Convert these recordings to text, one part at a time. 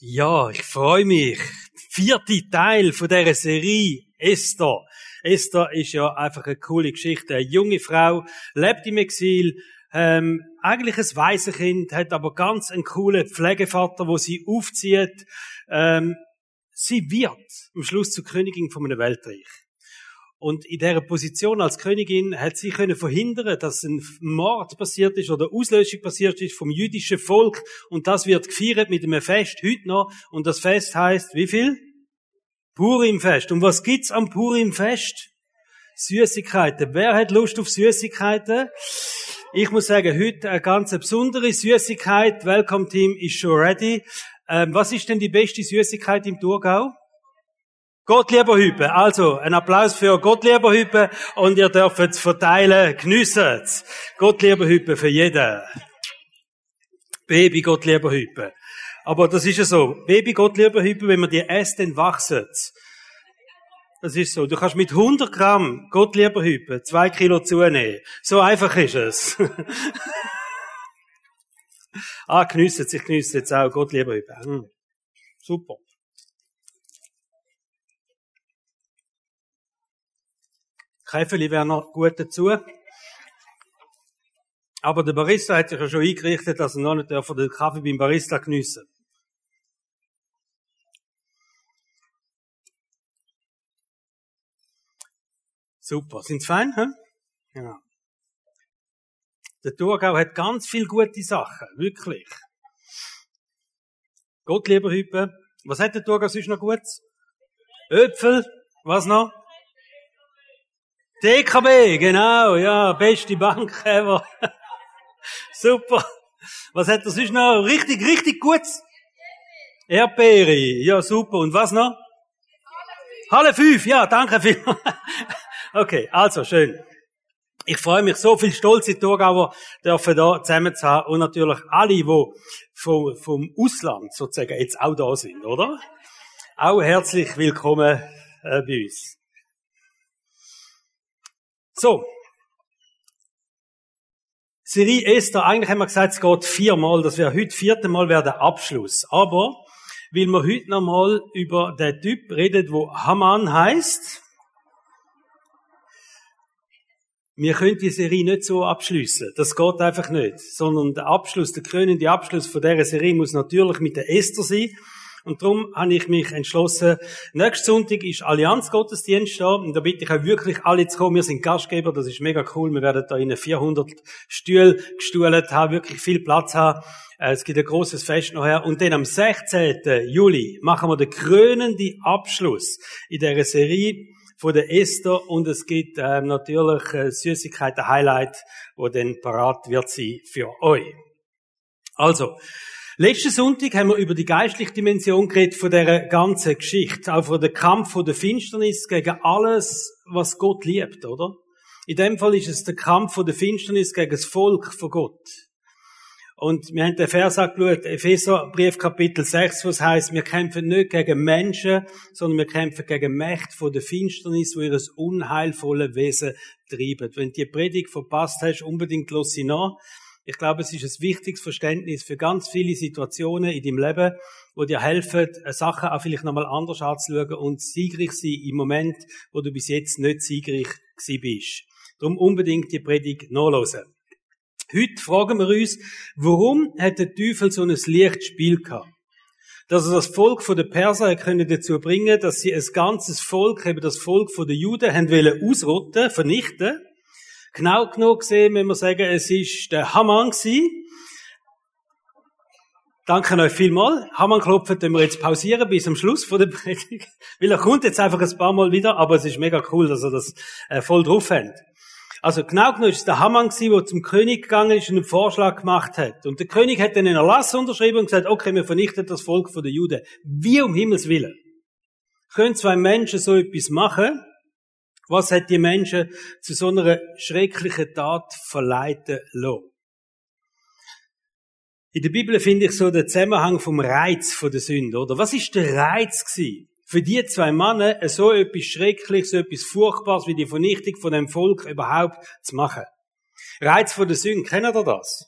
Ja, ich freue mich. Vierte Teil von dieser Serie Esther. Esther ist ja einfach eine coole Geschichte. Eine junge Frau, lebt im Exil, ähm, eigentlich ein weißes Kind, hat aber ganz einen coolen Pflegevater, wo sie aufzieht. Ähm, sie wird am Schluss zur Königin von einem Weltreich. Und in dieser Position als Königin hat sie können verhindern, dass ein Mord passiert ist oder Auslöschung passiert ist vom jüdischen Volk. Und das wird gefeiert mit einem Fest heute noch. Und das Fest heißt wie viel? Purimfest. Und was gibt's am Purimfest? Süßigkeiten. Wer hat Lust auf Süßigkeiten? Ich muss sagen, heute eine ganz besondere Süßigkeit. Welcome Team ist schon ready. Ähm, was ist denn die beste Süßigkeit im Thurgau? Gottlieberhüppe. Also, ein Applaus für Gottlieberhüppe und ihr dürft es verteilen, geniessen es. Gottlieberhüppe für jeden. Baby Gottlieberhüppe. Aber das ist ja so. Baby Gottlieberhüppe, wenn man die esst, dann wachsen Das ist so. Du kannst mit 100 Gramm Gottlieberhüppe zwei Kilo zunehmen. So einfach ist es. ah, geniessen es. Ich geniesse jetzt auch Gottlieberhüppe. Hm. Super. Käfeli wäre noch gut dazu. Aber der Barista hat sich ja schon eingerichtet, dass er noch nicht den Kaffee beim Barista geniessen Super. Sind's fein, hä? Genau. Der Thurgau hat ganz viel gute Sachen. Wirklich. Gott, lieber Hüppe. Was hat der Thurgau sonst noch gut? Äpfel. Was noch? DKB, genau, ja, beste Bank ever. Super. Was hat er sonst noch? Richtig, richtig gut. Erdbeere, ja, super. Und was noch? Halle 5, ja, danke vielmals. okay, also, schön. Ich freue mich, so viel stolze Thurgauer dürfen da zusammen zu haben und natürlich alle, die vom, vom Ausland sozusagen jetzt auch da sind, oder? Auch herzlich willkommen äh, bei uns. So. Serie Esther, eigentlich haben wir gesagt, es geht viermal, das wäre heute vierte Mal wäre der Abschluss. Aber, weil wir heute nochmal über den Typ redet, wo Haman heißt, wir können die Serie nicht so abschließen. Das geht einfach nicht. Sondern der Abschluss, der krönende Abschluss von dieser Serie muss natürlich mit der Esther sein. Und darum habe ich mich entschlossen, nächsten Sonntag ist Allianzgottesdienst da. Und da bitte ich auch wirklich alle zu kommen. Wir sind Gastgeber, das ist mega cool. Wir werden da in 400 Stühle gestuhlt haben, wirklich viel Platz haben. Äh, es gibt ein großes Fest nachher. Und dann am 16. Juli machen wir den krönenden Abschluss in dieser Serie von der Esther und es gibt ähm, natürlich äh, Süßigkeiten Highlight, wo dann parat wird sie für euch. Also, Letzten Sonntag haben wir über die geistliche Dimension geredet von der ganzen Geschichte, auch von dem Kampf von der Finsternis gegen alles, was Gott liebt, oder? In dem Fall ist es der Kampf von der Finsternis gegen das Volk von Gott. Und wir haben den Vers angeschaut, Epheserbrief Kapitel 6, was heißt, wir kämpfen nicht gegen Menschen, sondern wir kämpfen gegen Mächte von der Finsternis, wo ihr das unheilvolle Wesen treiben. Wenn du die Predigt verpasst hast, unbedingt los sie nach. Ich glaube, es ist ein wichtiges Verständnis für ganz viele Situationen in deinem Leben, wo dir helfen, Sachen auch vielleicht nochmal anders anzuschauen und siegreich sein im Moment, wo du bis jetzt nicht siegreich gewesen bist. Darum unbedingt die Predigt nachlesen. Heute fragen wir uns, warum hat der Teufel so ein Lichtspiel gehabt? Dass er das Volk der Perser können dazu bringen, dass sie ein ganzes Volk, eben das Volk der Juden, haben ausrotten, vernichten Genau genug gesehen, wenn wir sagen, es ist der Haman gewesen. Danke euch vielmal. Hamann klopfen, den wir jetzt pausieren bis zum Schluss von der Predigt. Weil er kommt jetzt einfach ein paar Mal wieder, aber es ist mega cool, dass er das äh, voll drauf hat. Also genau genommen ist es der Haman gewesen, der zum König gegangen ist und einen Vorschlag gemacht hat. Und der König hat dann einen Erlass unterschrieben und gesagt, okay, wir vernichten das Volk der Juden. Wie um Himmels Willen. Können zwei Menschen so etwas machen? Was hat die Menschen zu so einer schrecklichen Tat verleiten lassen? In der Bibel finde ich so den Zusammenhang vom Reiz von der Sünde, oder? Was ist der Reiz gewesen? Für die zwei Männer so etwas Schreckliches, so etwas Furchtbares wie die Vernichtung von dem Volk überhaupt zu machen. Reiz von der Sünde, kennt ihr das?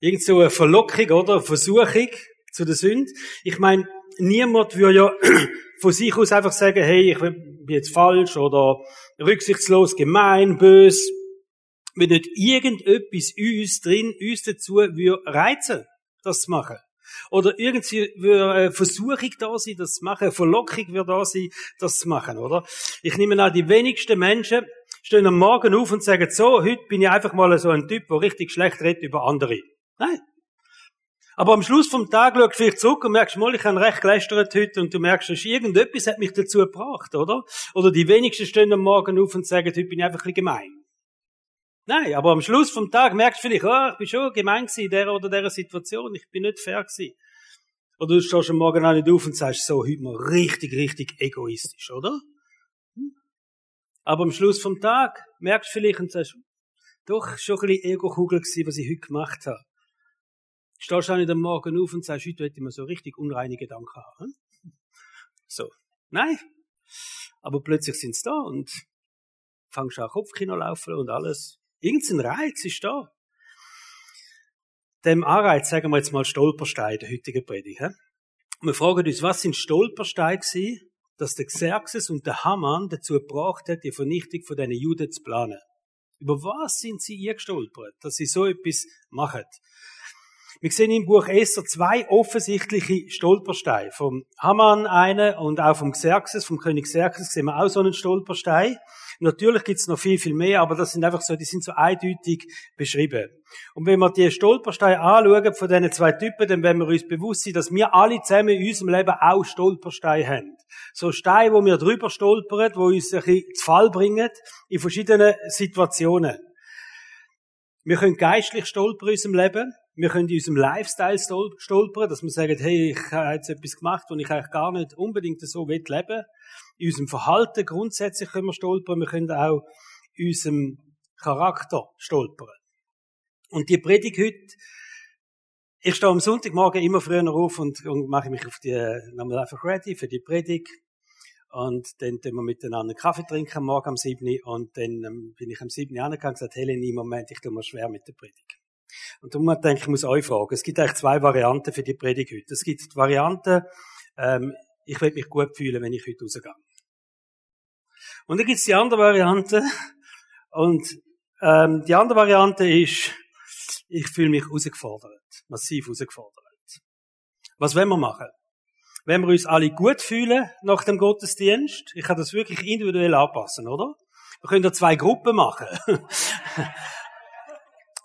Irgend so eine Verlockung, oder? Versuchung. zu der Sünde. Ich meine, niemand würde ja von sich aus einfach sagen, hey, ich bin jetzt falsch oder rücksichtslos, gemein, bös. Wenn nicht irgendetwas uns drin, uns dazu würde reizen, das zu machen. Oder irgendwie würde eine Versuchung da sein, das zu machen, eine Verlockung würde da sein, das zu machen, oder? Ich nehme an, die wenigsten Menschen stehen am Morgen auf und sagen, so, heute bin ich einfach mal so ein Typ, der richtig schlecht redet über andere. Nein. Aber am Schluss vom Tag schaust du vielleicht zurück und merkst, mal, ich habe recht gelästert heute und du merkst, irgendetwas hat mich dazu gebracht, oder? Oder die wenigsten stehen am Morgen auf und sagen, heute bin ich einfach ein bisschen gemein. Nein, aber am Schluss vom Tag merkst du vielleicht, oh, ich bin schon gemein in der oder der Situation, ich bin nicht fair gewesen. Oder du stehst am Morgen auch nicht auf und sagst, so, heute mal richtig, richtig egoistisch, oder? Hm? Aber am Schluss vom Tag merkst du vielleicht und sagst, doch, schon ein bisschen Ego-Kugel gewesen, was ich heute gemacht habe. Stehst du nicht am Morgen auf und sagst, heute hätte ich mir so richtig unreine Gedanken haben. So. Nein. Aber plötzlich sind sie da und fangst auch Kopfkino laufen und alles. Irgendein Reiz ist da. Dem Anreiz sagen wir jetzt mal Stolperstein der heutigen Predigt. He? Wir fragen uns, was sind Stolpersteine gewesen, dass der Xerxes und der Haman dazu gebracht hat, die Vernichtung von diesen Juden zu planen? Über was sind sie gestolpert, dass sie so etwas machen? Wir sehen im Buch Esther zwei offensichtliche Stolpersteine. Vom Haman einen und auch vom Xerxes, vom König Xerxes sehen wir auch so einen Stolperstein. Natürlich gibt's noch viel, viel mehr, aber das sind einfach so, die sind so eindeutig beschrieben. Und wenn wir die Stolpersteine anschauen von diesen zwei Typen, dann werden wir uns bewusst sein, dass wir alle zusammen in unserem Leben auch Stolpersteine haben. So Steine, wo wir drüber stolpern, wo uns ein bisschen zu Fall bringen, in verschiedenen Situationen. Wir können geistlich stolpern in unserem Leben. Wir können in unserem Lifestyle stolpern, dass wir sagen, hey, ich habe jetzt etwas gemacht, und ich eigentlich gar nicht unbedingt so leben will. In unserem Verhalten grundsätzlich können wir stolpern. Wir können auch in unserem Charakter stolpern. Und die Predigt heute, ich stehe am Sonntagmorgen immer früher auf und, und mache mich auf die, nochmal einfach ready für die Predigt. Und dann tun wir miteinander Kaffee trinken Morgen am 7. Und dann ähm, bin ich am 7. angegangen und gesagt, Helen, im Moment, ich tue mir schwer mit der Predigt. Und darum denke ich, ich muss euch fragen. Es gibt eigentlich zwei Varianten für die Predigt heute. Es gibt die Variante, ähm, ich will mich gut fühlen, wenn ich heute rausgehe. Und dann gibt es die andere Variante. Und ähm, die andere Variante ist, ich fühle mich herausgefordert. Massiv herausgefordert. Was wollen wir machen? Wenn wir uns alle gut fühlen nach dem Gottesdienst, ich kann das wirklich individuell anpassen, oder? Wir können da zwei Gruppen machen.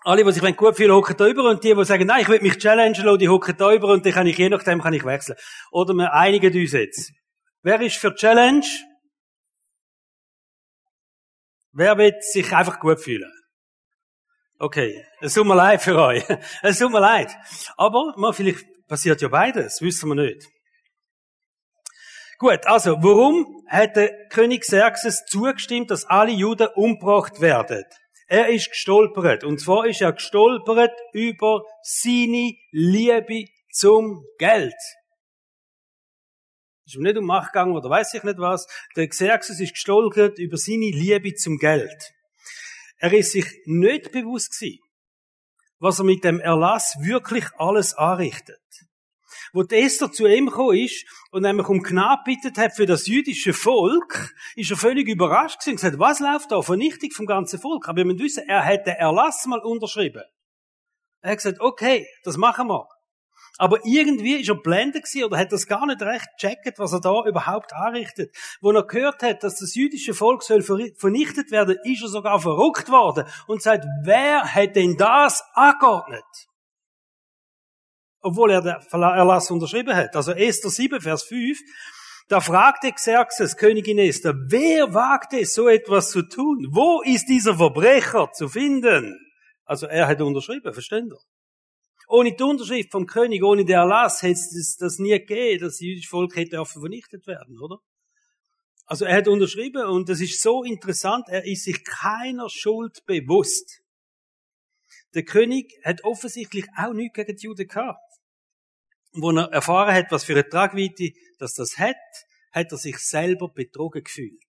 alle, die sich gut fühlen, hocken da über und die, die sagen, nein, ich will mich challengen lassen, die hocken da über und dann kann ich, je nachdem kann ich wechseln. Oder wir einigen uns jetzt. Wer ist für Challenge? Wer will sich einfach gut fühlen? Okay, es tut mir leid für euch. Es tut mir leid. Aber mal, vielleicht passiert ja beides, wissen wir nicht. Gut, also, warum hat der König Xerxes zugestimmt, dass alle Juden umgebracht werden? Er ist gestolpert. Und zwar ist er gestolpert über seine Liebe zum Geld. Ist ihm nicht um Macht gegangen oder weiß ich nicht was. Der Xerxes ist gestolpert über seine Liebe zum Geld. Er ist sich nicht bewusst gewesen, was er mit dem Erlass wirklich alles anrichtet. Wo Esther zu ihm gekommen ist und nämlich um Gnade bittet hat für das jüdische Volk, ist er völlig überrascht gewesen und gesagt, was läuft da? Vernichtung vom ganzen Volk. Aber wir müssen wissen, er hat den Erlass mal unterschrieben. Er hat gesagt, okay, das machen wir. Aber irgendwie ist er blendet gewesen oder hat das gar nicht recht gecheckt, was er da überhaupt anrichtet. Wo er gehört hat, dass das jüdische Volk soll vernichtet werden, ist er sogar verrückt worden und sagt, wer hat denn das angeordnet? Obwohl er den Erlass unterschrieben hat. Also Esther 7, Vers 5, da fragte Xerxes, Königin Esther, wer wagt es, so etwas zu tun? Wo ist dieser Verbrecher zu finden? Also er hat unterschrieben, versteht ihr? Ohne die Unterschrift vom König, ohne den Erlass, hätte es das nie gegeben, dass das jüdische Volk hätte vernichtet werden, oder? Also er hat unterschrieben und das ist so interessant, er ist sich keiner Schuld bewusst. Der König hat offensichtlich auch nichts gegen die Juden gehabt wo er erfahren hat, was für eine Tragweite dass das hat, hat er sich selber betrogen gefühlt.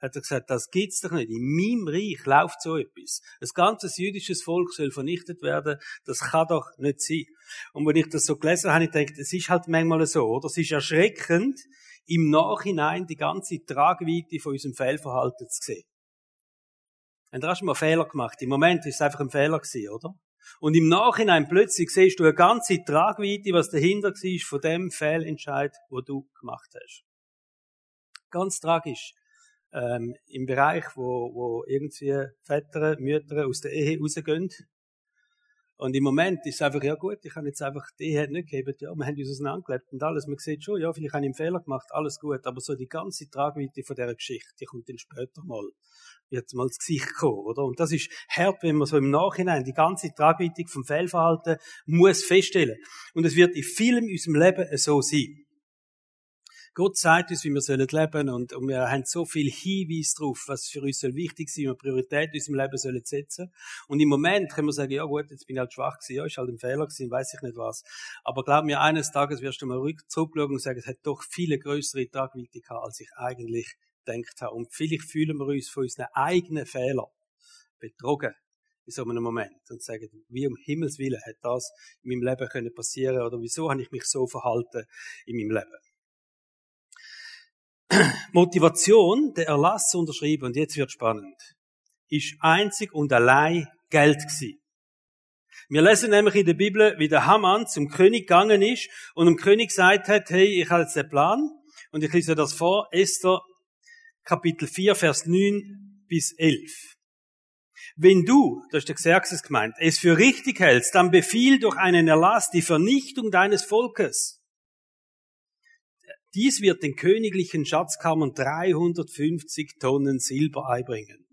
hat er gesagt, das gibt's doch nicht. In meinem Reich läuft so etwas. Ein ganzes jüdisches Volk soll vernichtet werden. Das kann doch nicht sein. Und wenn ich das so gelesen habe, habe ich gedacht, es ist halt manchmal so, oder? Es ist erschreckend, im Nachhinein die ganze Tragweite von unserem Fehlverhalten zu sehen. Und da hast mal Fehler gemacht. Im Moment ist es einfach ein Fehler gewesen, oder? Und im Nachhinein plötzlich siehst du eine ganze Tragweite, was dahinter war von dem Fehlentscheid, wo du gemacht hast. Ganz tragisch ähm, im Bereich, wo, wo irgendwie Väter, Mütter aus der Ehe rausgehen. Und im Moment ist es einfach, ja gut, ich habe jetzt einfach die Ehe nicht gegeben, ja, wir haben uns auseinandergelebt und alles. Man sieht schon, ja, vielleicht habe ich einen Fehler gemacht, alles gut, aber so die ganze Tragweite von dieser Geschichte, die kommt dann später mal, wird mal ins Gesicht kommen, oder? Und das ist hart, wenn man so im Nachhinein die ganze Tragweite vom Fehlverhalten muss feststellen. Und es wird in vielem unserem Leben so sein. Gott zeigt uns, wie wir sollen leben und, und wir haben so viel Hinweis darauf, was für uns soll wichtig sein, wir Priorität in unserem Leben sollen setzen. Und im Moment können wir sagen, ja gut, jetzt bin ich halt schwach gewesen, ja, ist halt ein Fehler gewesen, weiß ich nicht was. Aber glaub mir, eines Tages wirst du mal zurückschauen und sagen, es hat doch viele größere Tragweite gehabt, als ich eigentlich gedacht habe. Und vielleicht fühlen wir uns von unseren eigenen Fehlern betrogen in so einem Moment und sagen, wie um Himmels Willen hat das in meinem Leben können passieren oder wieso habe ich mich so verhalten in meinem Leben. Motivation, der Erlass zu unterschreiben, und jetzt wird spannend, ist einzig und allein Geld gewesen. Wir lesen nämlich in der Bibel, wie der Haman zum König gegangen ist und dem König gesagt hat, hey, ich habe jetzt den Plan. Und ich lese das vor, Esther Kapitel 4, Vers 9 bis 11. Wenn du, das ist der Xerxes gemeint, es für richtig hältst, dann befiehl durch einen Erlass die Vernichtung deines Volkes. Dies wird den königlichen Schatzkammern 350 Tonnen Silber einbringen.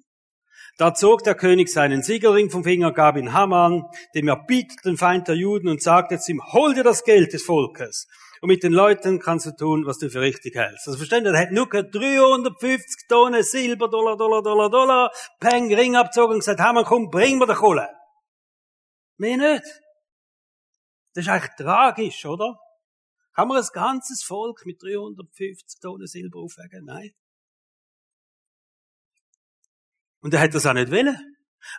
Da zog der König seinen Siegelring vom Finger, gab ihn Haman, dem erbitterten Feind der Juden, und sagte zu ihm, hol dir das Geld des Volkes. Und mit den Leuten kannst du tun, was du für richtig hältst. Also verstehen, er hat nur 350 Tonnen Silber, Dollar, Dollar, Dollar, Dollar, Peng, Ring abzogen und gesagt, Haman, komm, bring mir die Kohle. Mehr nicht. Das ist eigentlich tragisch, oder? Kann man ein ganzes Volk mit 350 Tonnen Silber aufwägen? Nein. Und er hat das auch nicht wollen.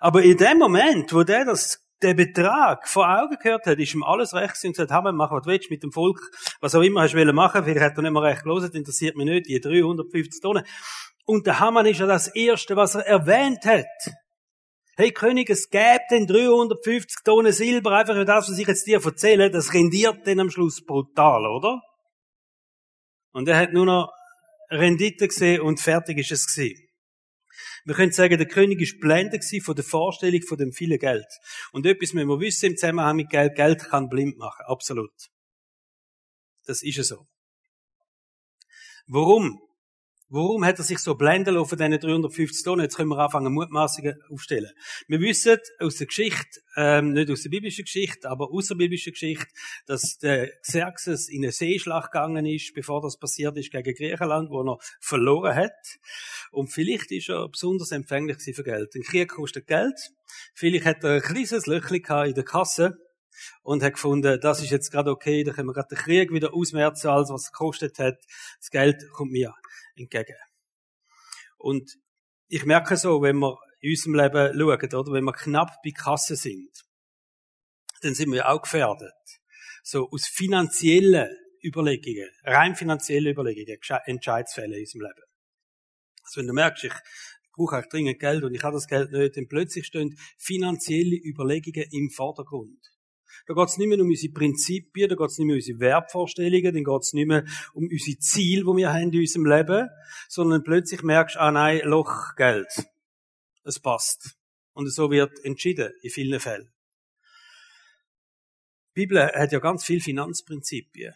Aber in dem Moment, wo der das der Betrag vor Augen gehört hat, ist ihm alles recht und gesagt, haben mach was du willst mit dem Volk, was auch immer hast du machen, vielleicht hat er nicht mehr recht gelesen, interessiert mich nicht, die 350 Tonnen. Und der Haman ist ja das Erste, was er erwähnt hat. Hey König, es gäbe den 350 Tonnen Silber, einfach für das, was ich jetzt dir erzähle, das rendiert dann am Schluss brutal, oder? Und er hat nur noch Rendite gesehen und fertig ist es gewesen. Wir können sagen, der König ist blendet von der Vorstellung von dem vielen Geld. Und etwas müssen wir wissen im Zusammenhang mit Geld. Geld kann blind machen. Absolut. Das ist es so. Warum? Warum hat er sich so blenden lassen von diesen 350 Tonnen? Jetzt können wir anfangen, Mutmaßungen aufstellen. Wir wissen aus der Geschichte, ähm, nicht aus der biblischen Geschichte, aber aus der biblischen Geschichte, dass der Xerxes in eine Seeschlacht gegangen ist, bevor das passiert ist, gegen Griechenland, wo er verloren hat. Und vielleicht ist er besonders empfänglich für Geld. Ein Krieg kostet Geld. Vielleicht hat er ein kleines Löchchen in der Kasse und hat gefunden, das ist jetzt gerade okay, da können wir gerade den Krieg wieder ausmerzen, als was es gekostet hat. Das Geld kommt mir entgegen. Und ich merke so, wenn wir in unserem Leben schauen, oder, wenn wir knapp bei Kasse sind, dann sind wir auch gefährdet. So aus finanziellen Überlegungen, rein finanziellen Überlegungen, Entscheidsfälle in unserem Leben. Also wenn du merkst, ich brauche auch dringend Geld und ich habe das Geld nicht, dann plötzlich stehen finanzielle Überlegungen im Vordergrund. Da geht es nicht mehr um unsere Prinzipien, da geht es nicht mehr um unsere Wertvorstellungen, dann geht es nicht mehr um unsere Ziele, die wir haben in unserem Leben, sondern plötzlich merkst du, ah nein, Loch, Geld. Es passt. Und so wird entschieden, in vielen Fällen. Die Bibel hat ja ganz viele Finanzprinzipien.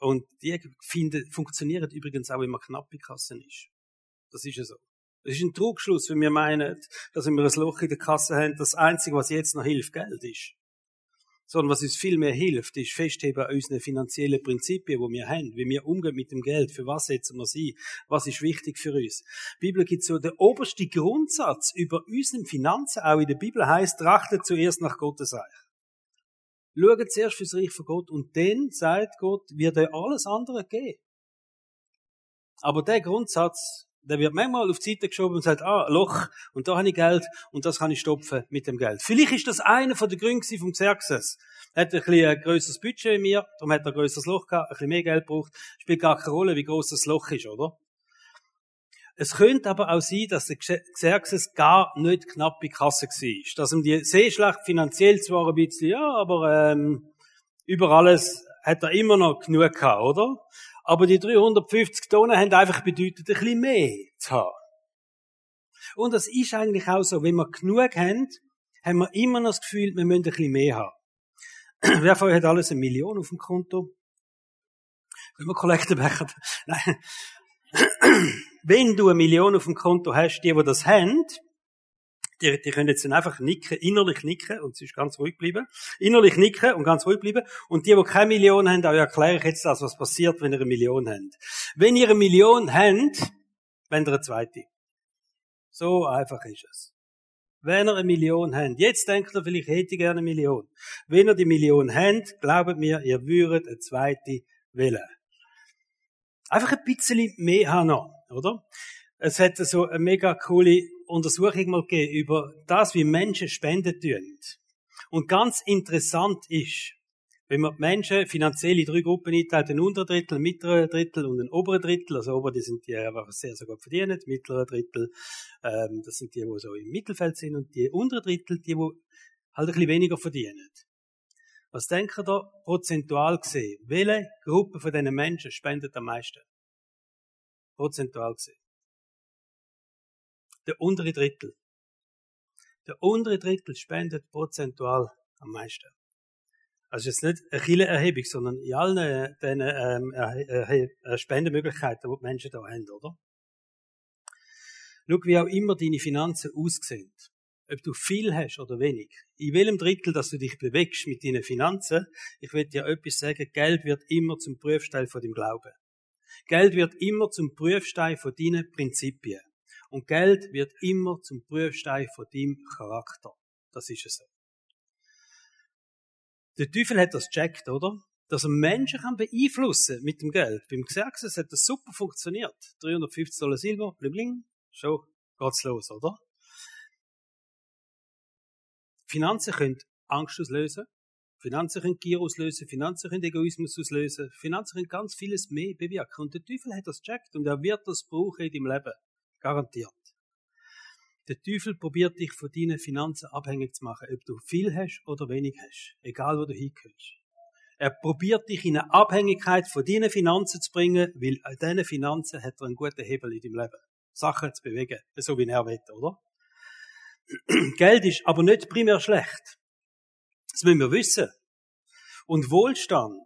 Und die finden, funktionieren übrigens auch, wenn man knapp in Kassen ist. Das ist ja so. Das ist ein Trugschluss, wenn wir meinen, dass wenn wir ein Loch in der Kasse haben, das Einzige, was jetzt noch hilft, Geld ist sondern was uns viel mehr hilft, ist festheben an unseren finanziellen Prinzipien, die wir haben, wie wir umgehen mit dem Geld, für was setzen wir sie, was ist wichtig für uns. Die Bibel gibt so den obersten Grundsatz über unsere Finanzen, auch in der Bibel heißt, trachtet zuerst nach Gottes Reich. Schaut zuerst fürs Reich von Gott und dann sagt Gott, wird euch alles andere geben. Aber der Grundsatz Der wird manchmal auf die Seite geschoben und sagt, ah, Loch, und da habe ich Geld, und das kann ich stopfen mit dem Geld. Vielleicht ist das einer der Gründe vom Xerxes. Er hat ein bisschen ein grösseres Budget wie mir, darum hat er ein grösseres Loch gehabt, ein bisschen mehr Geld braucht. Spielt gar keine Rolle, wie groß das Loch ist, oder? Es könnte aber auch sein, dass der Xerxes gar nicht knapp bei Kasse war. Dass ihm die Seeschlacht finanziell zwar ein bisschen, ja, aber ähm, über alles hat er immer noch genug gehabt, oder? Aber die 350 Tonnen haben einfach bedeutet, ein bisschen mehr zu haben. Und das ist eigentlich auch so. Wenn wir genug haben, haben wir immer noch das Gefühl, wir müssen ein bisschen mehr haben. Wer von euch hat alles eine Million auf dem Konto? Können wir Kollektenbecher? Nein. Wenn du eine Million auf dem Konto hast, die, die das haben, die, die können jetzt dann einfach nicken, innerlich nicken, und es ist ganz ruhig bleiben. Innerlich nicken und ganz ruhig bleiben. Und die, die keine Million haben, auch erkläre ich jetzt das, was passiert, wenn ihr eine Million habt. Wenn ihr eine Million habt, wenn ihr eine zweite. So einfach ist es. Wenn ihr eine Million habt, jetzt denkt ihr vielleicht, hätte ich gerne eine Million. Wenn ihr die Million habt, glaubt mir, ihr würdet eine zweite wählen. Einfach ein bisschen mehr haben noch, oder? Es hat so eine mega coole Untersuchung mal gegeben über das, wie Menschen Spenden tun. Und ganz interessant ist, wenn man die Menschen finanziell in drei Gruppen einteilt, ein unteren Drittel, ein mittlerer Drittel und ein oberen Drittel, also ober, die sind die einfach sehr, sehr gut verdienen, mittlerer Drittel, ähm, das sind die, die so im Mittelfeld sind und die unteren Drittel, die, die halt ein bisschen weniger verdienen. Was denken da prozentual gesehen? Welche Gruppe von diesen Menschen spendet am meisten? Prozentual gesehen der untere Drittel. Der untere Drittel spendet prozentual am meisten. Also jetzt nicht eine Killenerhebung, sondern in allen äh, diesen ähm, äh, Spendemöglichkeiten, die die Menschen da haben, oder? Schau, wie auch immer deine Finanzen aussehen. Ob du viel hast oder wenig. In welchem Drittel, dass du dich bewegst mit deinen Finanzen, ich will dir etwas sagen, Geld wird immer zum Prüfstein von dem Glauben. Geld wird immer zum Prüfstein von deinen Prinzipien. Und Geld wird immer zum Prüfstein von deinem Charakter. Das ist es so. Der Teufel hat das checkt, oder? Dass er Menschen kann beeinflussen mit dem Geld. Beim Xerxes hat das super funktioniert. 350 Dollar Silber, bling bling, schon geht's los, oder? Finanzen können Angst auslösen. Finanzen können Gier auslösen, Finanzen können Egoismus auslösen, Finanzen können ganz vieles mehr bewirken. Und der Teufel hat das checkt und er wird das brauchen in deinem Leben. Garantiert. Der Teufel probiert dich von deinen Finanzen abhängig zu machen, ob du viel hast oder wenig hast. Egal, wo du hingehst. Er probiert dich in eine Abhängigkeit von deinen Finanzen zu bringen, weil an diesen Finanzen hat er einen guten Hebel in deinem Leben. Sachen zu bewegen. So wie er will, oder? Geld ist aber nicht primär schlecht. Das müssen wir wissen. Und Wohlstand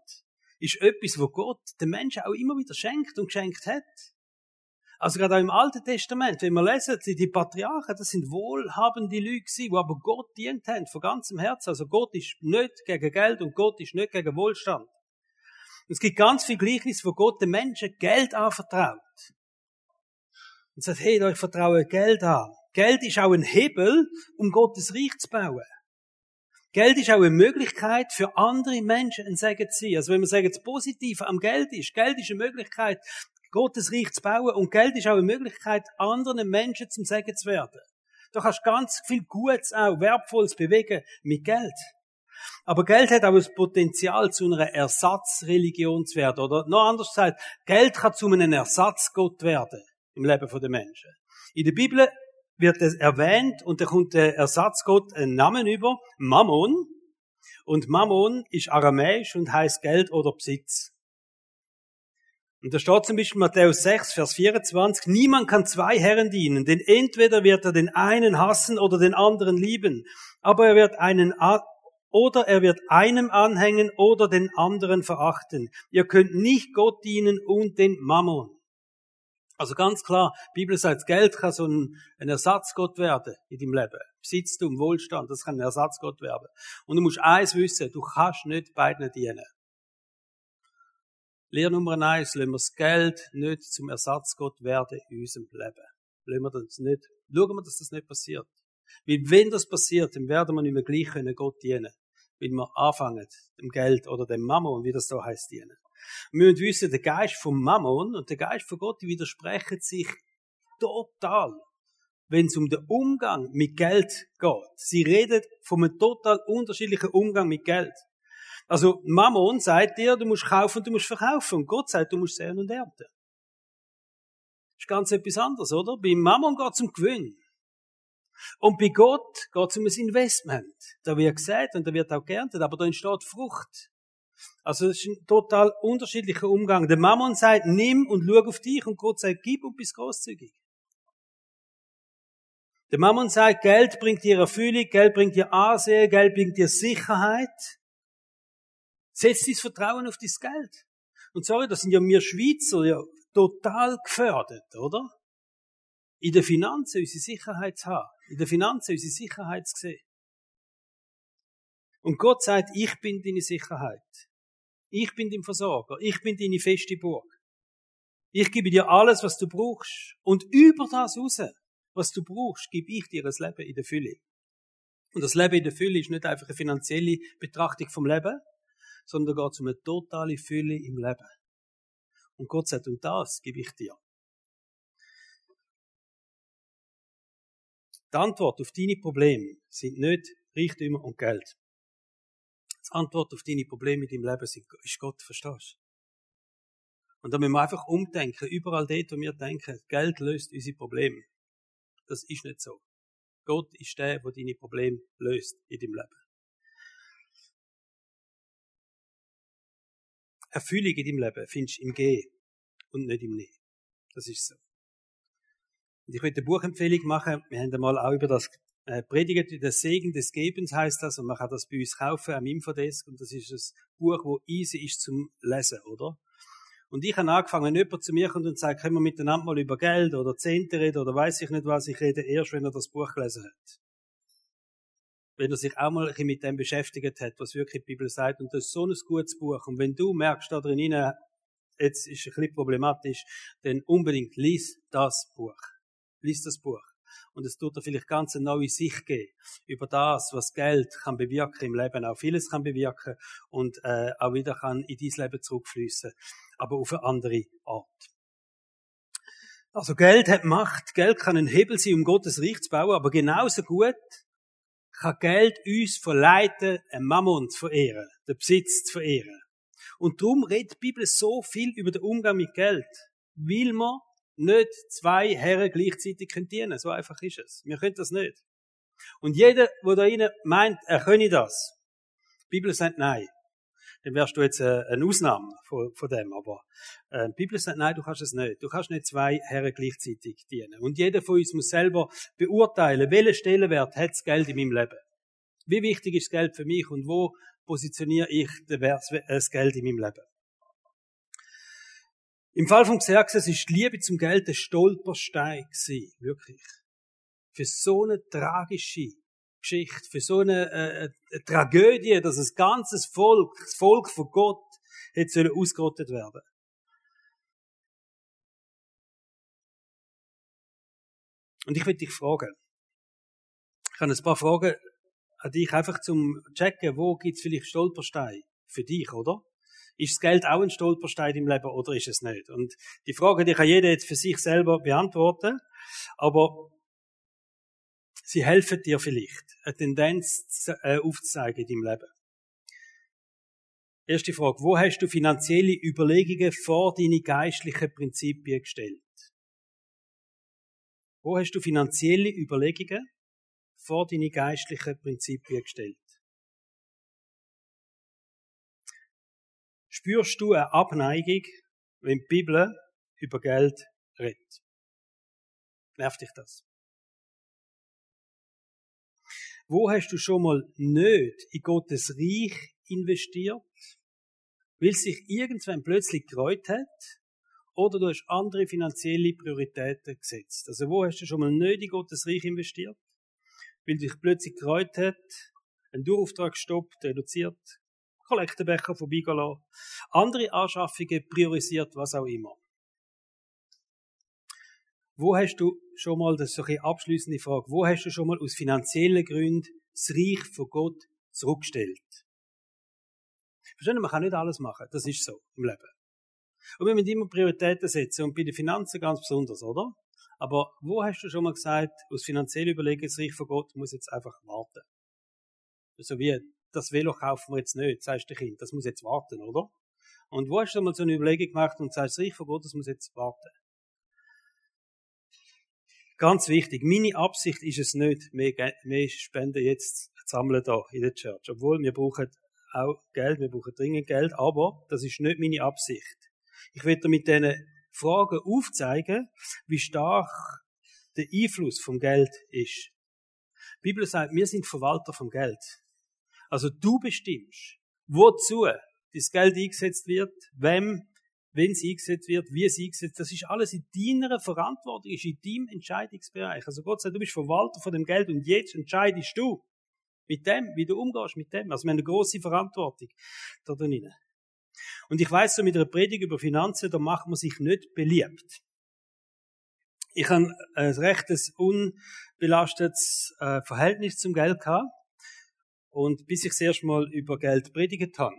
ist etwas, wo Gott den Menschen auch immer wieder schenkt und geschenkt hat. Also gerade auch im Alten Testament, wenn wir lesen, die Patriarchen, das sind wohlhabende Leute gewesen, die aber Gott dient haben, von ganzem Herzen. Also Gott ist nicht gegen Geld und Gott ist nicht gegen Wohlstand. Und es gibt ganz viel Gleichnis, wo Gott den Menschen Geld anvertraut. Und sagt, hey, ich vertraue Geld an. Geld ist auch ein Hebel, um Gottes Reich zu bauen. Geld ist auch eine Möglichkeit für andere Menschen ein Segen zu sein. Also wenn wir sagen, das Positive am Geld ist, Geld ist eine Möglichkeit, Gottes Reich zu bauen. Und Geld ist auch eine Möglichkeit, anderen Menschen zum Segen zu werden. Du kannst ganz viel Gutes auch, Wertvolles bewegen mit Geld. Aber Geld hat auch das Potenzial, zu einer Ersatzreligion zu werden. Oder noch anders gesagt, Geld kann zu einem Ersatzgott werden im Leben der Menschen. In der Bibel wird es erwähnt und da kommt der Ersatzgott einen Namen über, Mammon. Und Mammon ist aramäisch und heißt Geld oder Besitz. Und da steht zum Beispiel Matthäus 6, Vers 24, niemand kann zwei Herren dienen, denn entweder wird er den einen hassen oder den anderen lieben, aber er wird einen, oder er wird einem anhängen oder den anderen verachten. Ihr könnt nicht Gott dienen und den Mammon. Also ganz klar, Bibel sagt, Geld kann so ein, ein Ersatzgott werden in deinem Leben. Besitztum, Wohlstand, das kann ein Ersatzgott werden. Und du musst eins wissen, du kannst nicht beiden dienen. Lehr Nummer eins, lassen wir das Geld nicht zum Ersatzgott werden in unserem Leben. Lassen wir das nicht, schauen wir, dass das nicht passiert. Weil wenn das passiert, dann werden wir nicht mehr gleich können Gott dienen. Wenn wir anfangen, dem Geld oder dem Mammon, wie das da heißt, dienen. Wir müssen wissen, der Geist vom Mammon und der Geist von Gott, widersprechen sich total, wenn es um den Umgang mit Geld geht. Sie redet von einem total unterschiedlichen Umgang mit Geld. Also Mammon sagt dir, du musst kaufen und du musst verkaufen. Und Gott sagt, du musst säen und ernten. Das ist ganz etwas anderes, oder? Bei Mammon geht es um Gewinn. Und bei Gott geht es um ein Investment. Da wird gesät und da wird auch geerntet, aber da entsteht Frucht. Also das ist ein total unterschiedlicher Umgang. Der Mammon sagt, nimm und schau auf dich und Gott sagt, gib und bist großzügig. Der Mammon sagt, Geld bringt dir Erfüllung, Geld bringt dir Ansehen, Geld bringt dir Sicherheit. Setz dein Vertrauen auf dein Geld. Und sorry, das sind ja wir Schweizer ja total gefördert, oder? In der Finanzen unsere Sicherheit zu haben. In der Finanzen unsere Sicherheit zu sehen. Und Gott sagt, ich bin deine Sicherheit. Ich bin dein Versorger. Ich bin deine feste Burg. Ich gebe dir alles, was du brauchst. Und über das raus, was du brauchst, gebe ich dir das Leben in der Fülle. Und das Leben in der Fülle ist nicht einfach eine finanzielle Betrachtung vom Leben, sondern geht es um eine totale Fülle im Leben. Und Gott sagt, und das gebe ich dir. Die Antwort auf deine Probleme sind nicht Reichtümer und Geld. Die Antwort auf deine Probleme in deinem Leben ist Gott, verstehst du? Und da müssen wir einfach umdenken, überall dort, wo wir denken, Geld löst unsere Probleme. Das ist nicht so. Gott ist der, der deine Probleme löst in deinem Leben. Erfüllung in deinem Leben findest im Gehen und nicht im Nehmen. Das ist so. Und ich möchte eine Buchempfehlung machen. Wir haben einmal auch über das äh, Predigen, der Segen des Gebens heißt das, und man kann das bei uns kaufen am Infodesk, und das ist ein Buch, wo easy ist zum Lesen, oder? Und ich habe angefangen, wenn jemand zu mir kommt und sagt, können wir miteinander mal über Geld oder Zehnte reden oder weiß ich nicht was, ich rede erst, wenn er das Buch gelesen hat wenn er sich auch mal mit dem beschäftigt hat, was wirklich die Bibel sagt. Und das ist so ein gutes Buch. Und wenn du merkst, da drin, jetzt ist es ein bisschen problematisch, dann unbedingt lies das Buch. Lies das Buch. Und es tut dir vielleicht ganz eine neue Sicht geben über das, was Geld kann bewirken im Leben. Auch vieles kann bewirken und äh, auch wieder kann in dein Leben zurückfließen, aber auf eine andere Art. Also Geld hat Macht, Geld kann ein Hebel sein, um Gottes Reich zu bauen, aber genauso gut kann Geld uns verleiten, einen Mammon zu verehren, den Besitz zu verehren. Und darum redet die Bibel so viel über den Umgang mit Geld, weil man nicht zwei Herren gleichzeitig dienen. So einfach ist es. Wir können das nicht. Und jeder, der da rein meint, er könne das, die Bibel sagt nein dann wärst du jetzt äh, eine Ausnahme von, von dem. Aber äh, die Bibel sagt, nein, du kannst es nicht. Du kannst nicht zwei Herren gleichzeitig dienen. Und jeder von uns muss selber beurteilen, welchen Stellenwert hat das Geld in meinem Leben. Wie wichtig ist das Geld für mich und wo positioniere ich das Geld in meinem Leben? Im Fall von Xerxes ist die Liebe zum Geld ein Stolperstein gewesen, wirklich. Für so eine tragische Geschichte, für so eine, äh, eine Tragödie, dass ein ganzes Volk, das Volk von Gott, hätte ausgerottet werden. Und ich will dich fragen. Ich habe ein paar Fragen an dich einfach zum checken, wo gibt es vielleicht Stolpersteine für dich, oder? Ist das Geld auch ein Stolperstein im Leben oder ist es nicht? Und die Frage, die kann jeder jetzt für sich selber beantworten. Aber Sie helfen dir vielleicht, eine Tendenz äh, aufzuzeigen in deinem Leben. Erste Frage. Wo hast du finanzielle Überlegungen vor deine geistlichen Prinzipien gestellt? Wo hast du finanzielle Überlegungen vor deine geistlichen Prinzipien gestellt? Spürst du eine Abneigung, wenn die Bibel über Geld redet? Nervt dich das? Wo hast du schon mal nicht in Gottes Reich investiert? Weil sich irgendwann plötzlich gereut hat? Oder du hast andere finanzielle Prioritäten gesetzt? Also wo hast du schon mal nicht in Gottes Reich investiert? Weil dich plötzlich gereut hat, einen Durchauftrag gestoppt, reduziert, Kollektenbecher vorbeigelassen, andere Anschaffungen priorisiert, was auch immer. Wo hast du schon mal, das ist so eine abschließende Frage, wo hast du schon mal aus finanziellen Gründen das Reich von Gott zurückgestellt? Verstehen man kann nicht alles machen. Das ist so im Leben. Und wir müssen immer Prioritäten setzen und bei den Finanzen ganz besonders, oder? Aber wo hast du schon mal gesagt, aus finanziellen Überlegungen, das Reich von Gott muss jetzt einfach warten? So wie, das Velo kaufen wir jetzt nicht, sagst du Kind, das muss jetzt warten, oder? Und wo hast du mal so eine Überlegung gemacht und sagst, das Reich von Gott, das muss jetzt warten? Ganz wichtig, meine Absicht ist es nicht, mehr, mehr Spenden jetzt zu sammeln da in der Church. Obwohl, wir brauchen auch Geld, wir brauchen dringend Geld, aber das ist nicht meine Absicht. Ich werde mit diesen Fragen aufzeigen, wie stark der Einfluss vom Geld ist. Die Bibel sagt, wir sind Verwalter vom Geld. Also du bestimmst, wozu das Geld eingesetzt wird, wem, wenn es eingesetzt wird, wie es eingesetzt wird. Das ist alles in deiner Verantwortung, ist in deinem Entscheidungsbereich. Also Gott sagt, du bist Verwalter von dem Geld und jetzt entscheidest du mit dem, wie du umgehst mit dem. Also wir haben eine große Verantwortung da drinnen. Und ich weiß so mit einer Predigt über Finanzen, da macht man sich nicht beliebt. Ich habe ein rechtes unbelastetes äh, Verhältnis zum Geld gehabt. Und bis ich das erste über Geld predigt habe.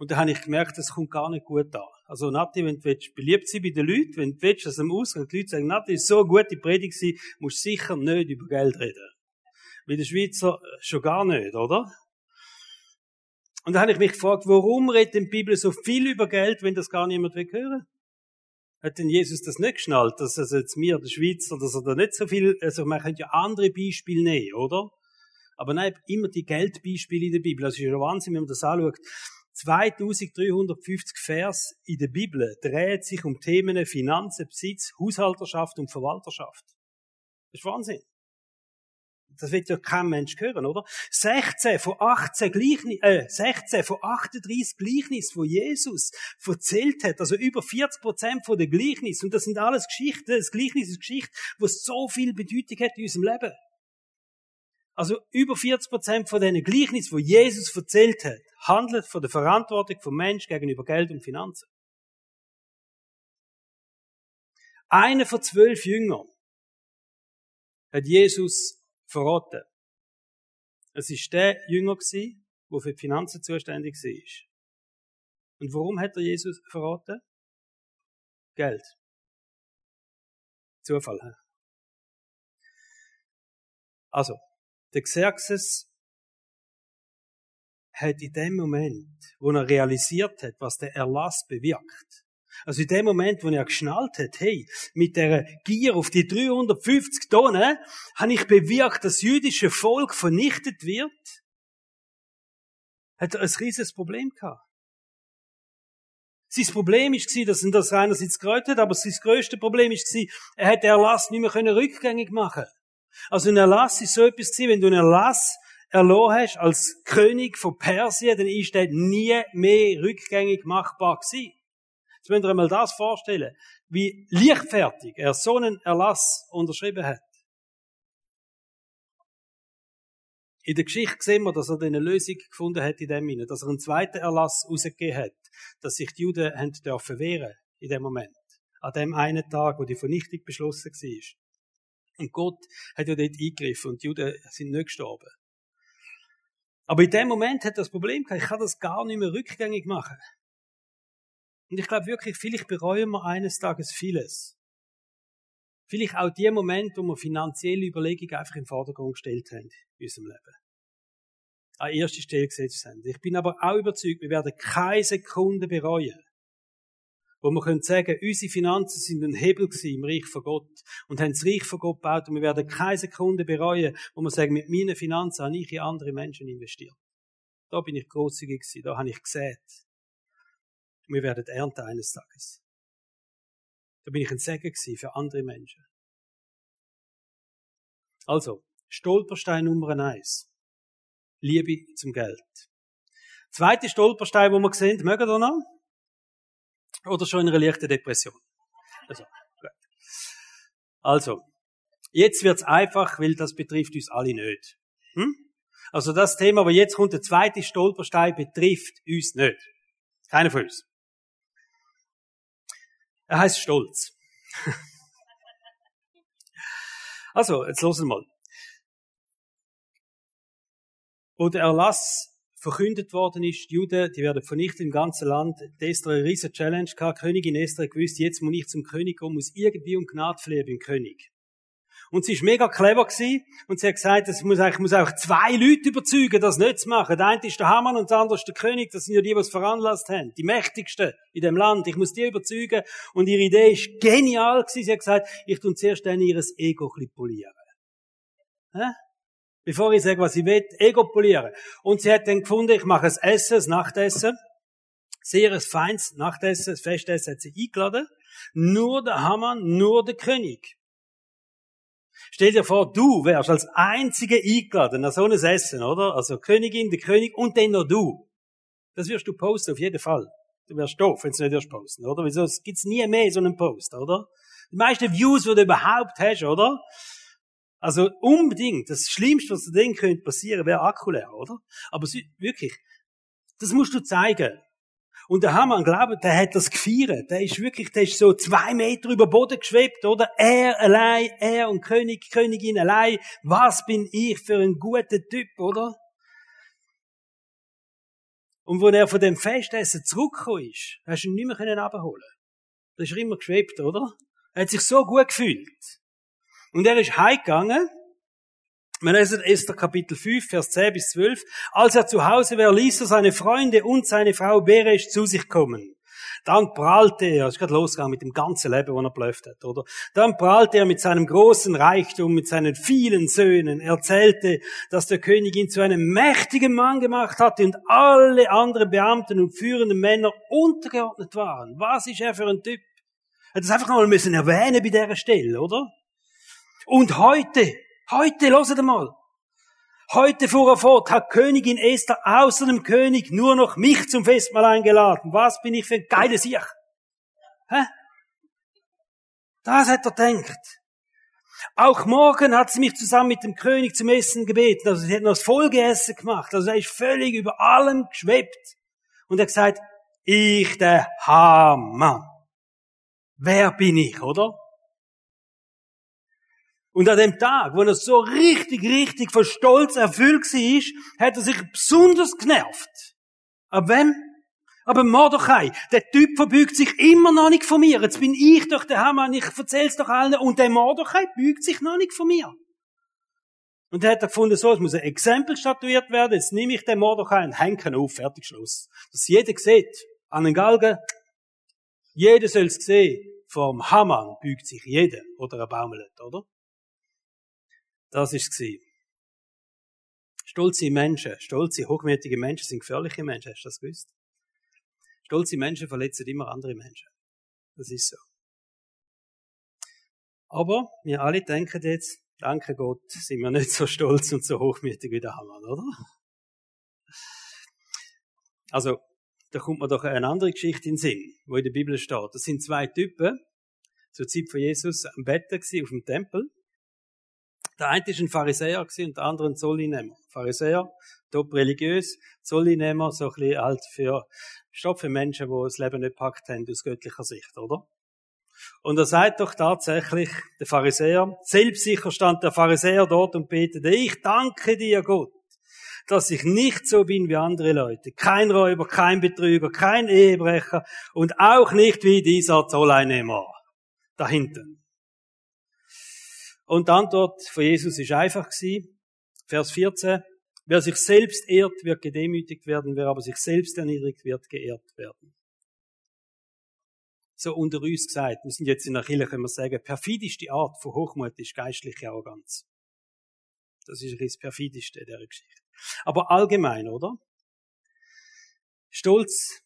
Und da habe ich gemerkt, das kommt gar nicht gut an. Also, Nati, wenn du willst, beliebt sein bei den Leuten, wenn du willst, dass am Ausgang die Leute sagen, Nati, ist so eine gute Predigt gewesen, musst du sicher nicht über Geld reden. Wie der Schweizer schon gar nicht, oder? Und da habe ich mich gefragt, warum redet die Bibel so viel über Geld, wenn das gar niemand will hören? Hat denn Jesus das nicht geschnallt, dass also jetzt mir, der Schweizer, dass er da nicht so viel, also man könnte ja andere Beispiele nehmen, oder? Aber nein, immer die Geldbeispiele in der Bibel. Das ist ja Wahnsinn, wenn man das anschaut. 2350 Vers in der Bibel dreht sich um Themen Finanzen, Besitz, Haushalterschaft und Verwalterschaft. Das ist Wahnsinn. Das wird ja kein Mensch hören, oder? 16 von 18 Gleichnis, äh, 16 von 38 Gleichnis, wo Jesus erzählt hat, also über 40 Prozent von den Gleichnis, und das sind alles Geschichten, das Gleichnis ist Geschichte, wo so viel Bedeutung hat in unserem Leben. Also über 40 Prozent von diesen Gleichnissen, wo Jesus erzählt hat, handelt von der Verantwortung vom Mensch gegenüber Geld und Finanzen. Einer von zwölf Jüngern hat Jesus verraten. Es ist der Jünger gewesen, der für die Finanzen zuständig war. Und warum hat er Jesus verraten? Geld. Zufall. Also, der Xerxes hat in dem Moment, wo er realisiert hat, was der Erlass bewirkt, also in dem Moment, wo er geschnallt hat, hey, mit der Gier auf die 350 Tonnen, habe ich bewirkt, dass das jüdische Volk vernichtet wird, hat er ein riesiges Problem gehabt. Sein Problem war, dass er das einerseits gereut hat, aber sein größte Problem war, er hat den Erlass nicht mehr rückgängig machen Also ein Erlass ist so etwas gewesen, wenn du einen Erlass erloren hast als König von Persien, dann ist der nie mehr rückgängig machbar gewesen. Jetzt müsst ihr einmal das vorstellen, wie leichtfertig er so einen Erlass unterschrieben hat. In der Geschichte sehen wir, dass er eine Lösung gefunden hat in dem Sinne, dass er einen zweiten Erlass rausgegeben hat, dass sich die Juden haben dürfen wehren in dem Moment. An dem einen Tag, wo die Vernichtung beschlossen war. Und Gott hat ja dort eingegriffen und die Juden sind nicht gestorben. Aber in dem Moment hat das Problem gehabt, ich kann das gar nicht mehr rückgängig machen. Und ich glaube wirklich, vielleicht bereuen wir eines Tages vieles. Vielleicht auch die Momente, wo wir finanzielle Überlegungen einfach im Vordergrund gestellt haben in unserem Leben. An erste Stelle gesetzt haben. Ich bin aber auch überzeugt, wir werden keine Sekunde bereuen, wo wir können sagen, unsere Finanzen sind ein Hebel im Reich von Gott und haben das Reich von Gott gebaut und wir werden keine Sekunde bereuen, wo wir sagen, mit meinen Finanzen habe ich in andere Menschen investiert. Da bin ich großzügig gewesen, da habe ich gesät. Wir werden ernten eines Tages. Da bin ich ein Segen gewesen für andere Menschen. Also, Stolperstein Nummer eins. Liebe zum Geld. Zweite Stolperstein, wo wir sehen, mögen ihr noch? Oder schon in einer leichten Depression? Also, gut. also jetzt wird's einfach, weil das betrifft uns alle nicht. Hm? Also das Thema, wo jetzt kommt, der zweite Stolperstein, betrifft uns nicht. Keiner von uns. Er heißt Stolz. also, jetzt hören wir mal. Wo der Erlass verkündet worden ist, die Juden, die werden vernichtet im ganzen Land. Die Esther eine riesige Challenge gehabt. Königin Esther gewusst, jetzt muss ich zum König kommen, muss irgendwie um Gnade flehen beim König. Und sie ist mega clever gewesen, und sie hat gesagt, es muss eigentlich, muss auch zwei Leute überzeugen, das nicht zu machen. Der eine ist der Hamann und der andere ist der König. Das sind ja die, die es veranlasst haben. Die mächtigsten in dem Land. Ich muss die überzeugen. Und ihre Idee ist genial gewesen. Sie hat gesagt, ich tue zuerst dann ihres Ego ein polieren. Hä? Bevor ich sage, was ich will, Ego polieren. Und sie hat dann gefunden, ich mache ein Essen, ein Nachtessen. Sehr ein feines Nachtessen, ein Festessen hat sie eingeladen. Nur der Hamann, nur der König. Stell dir vor, du wärst als Einzige eingeladen an so ein Essen, oder? Also Königin, der König und dann noch du. Das wirst du posten, auf jeden Fall. Du wärst doof, wenn du nicht wirst posten, oder? Wieso? Es gibt's nie mehr so einen Post, oder? Die meisten Views, die du überhaupt hast, oder? Also unbedingt. Das Schlimmste, was dir denken könnte passieren, wäre Akku leer, oder? Aber wirklich, das musst du zeigen. Und der Hamann, glaube der hat das gefeiert. Der ist wirklich, der ist so zwei Meter über Boden geschwebt, oder? Er allein, er und König, Königin allein. Was bin ich für ein guter Typ, oder? Und wo er von dem Festessen zurückgekommen ist, hast du ihn nicht mehr abholen Da ist er immer geschwebt, oder? Er hat sich so gut gefühlt. Und er ist heimgegangen wir lesen 1. Kapitel 5, Vers 10 bis 12. Als er zu Hause war, ließ er seine Freunde und seine Frau Beresch zu sich kommen. Dann prahlte er, ist gerade losgegangen mit dem ganzen Leben, das er blöft hat, oder? Dann prahlte er mit seinem großen Reichtum, mit seinen vielen Söhnen, erzählte, dass der König ihn zu einem mächtigen Mann gemacht hatte und alle anderen Beamten und führenden Männer untergeordnet waren. Was ist er für ein Typ? Hat das einfach mal müssen erwähnen bei dieser Stelle, oder? Und heute, Heute, hört mal. Heute fuhr er fort, hat Königin Esther außer dem König nur noch mich zum Festmahl eingeladen. Was bin ich für ein geiles Ich? Hä? Das hat er denkt. Auch morgen hat sie mich zusammen mit dem König zum Essen gebeten. Also sie hat noch das Folgeessen gemacht. Also er ist völlig über allem geschwebt. Und er hat gesagt, ich der Hamann. Wer bin ich, oder? Und an dem Tag, wo er so richtig, richtig von Stolz erfüllt war, hat er sich besonders genervt. Ab wem? Aber Mordechai, der Typ verbeugt sich immer noch nicht von mir. Jetzt bin ich doch der Hamann, ich erzähl's doch allen. Und der Mordechai beugt sich noch nicht von mir. Und er hat gefunden, so, es muss ein Exempel statuiert werden. Jetzt nehme ich den Mordechai und hänge auf. Fertig, Schluss. Dass jeder sieht. An den Galgen. Jeder soll's sehen. Vom Hamann beugt sich jeder. Oder ein Baumelt, oder? Das ist es. Stolze Menschen, stolze, hochmütige Menschen sind gefährliche Menschen. Hast du das gewusst? Stolze Menschen verletzen immer andere Menschen. Das ist so. Aber wir alle denken jetzt, danke Gott, sind wir nicht so stolz und so hochmütig wie der Hamann, oder? Also, da kommt mir doch eine andere Geschichte in den Sinn, wo in der Bibel steht. Das sind zwei Typen, zur Zeit von Jesus am Bett auf dem Tempel. Der eine war ein Pharisäer und der andere ein Zollinnehmer. Pharisäer, top religiös, Zollinnehmer, so ein bisschen halt für, Stopp für Menschen, die das Leben nicht packt haben, aus göttlicher Sicht, oder? Und er sagt doch tatsächlich, der Pharisäer, selbstsicher stand der Pharisäer dort und betete, ich danke dir, Gott, dass ich nicht so bin wie andere Leute. Kein Räuber, kein Betrüger, kein Ehebrecher und auch nicht wie dieser Zolleinnehmer. Da hinten. Und die Antwort von Jesus ist einfach gewesen. Vers 14. Wer sich selbst ehrt, wird gedemütigt werden. Wer aber sich selbst erniedrigt, wird geehrt werden. So unter uns gesagt, wir sind jetzt in der Kirche, können wir sagen, perfideste Art von Hochmut ist geistliche Arroganz. Das ist das perfideste der Geschichte. Aber allgemein, oder? Stolz,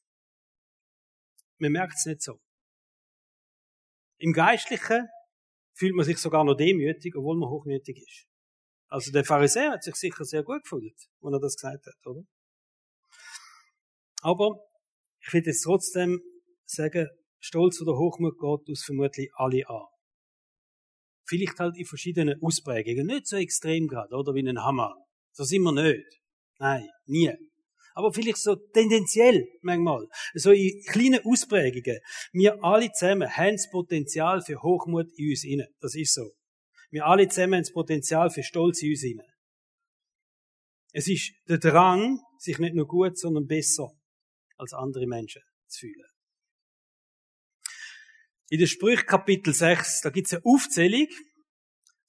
man merkt es nicht so. Im Geistlichen fühlt man sich sogar noch demütig, obwohl man hochmütig ist. Also der Pharisäer hat sich sicher sehr gut gefühlt, wenn er das gesagt hat, oder? Aber ich will jetzt trotzdem sagen, Stolz oder Hochmut geht uns vermutlich alle an. Vielleicht halt in verschiedenen Ausprägungen, nicht so extrem gerade, oder wie ein Hammer. So sind wir nicht. Nein, nie aber vielleicht so tendenziell manchmal, so in kleinen Ausprägungen. Wir alle zusammen haben das Potenzial für Hochmut in uns inne. Das ist so. Wir alle zusammen haben das Potenzial für Stolz in uns inne. Es ist der Drang, sich nicht nur gut, sondern besser als andere Menschen zu fühlen. In der Sprüch Kapitel 6, da gibt es eine Aufzählung